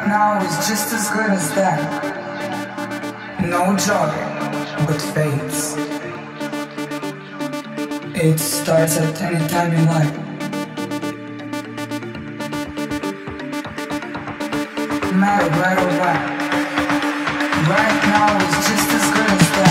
Right now is just as good as that. No joy, but fades. It starts at any time you like. Matter where or when. Right now is just as good as that.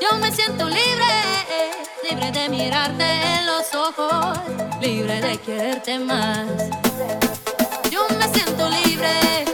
Yo me siento libre, libre de mirarte en los ojos, libre de quererte más. Yo me siento libre.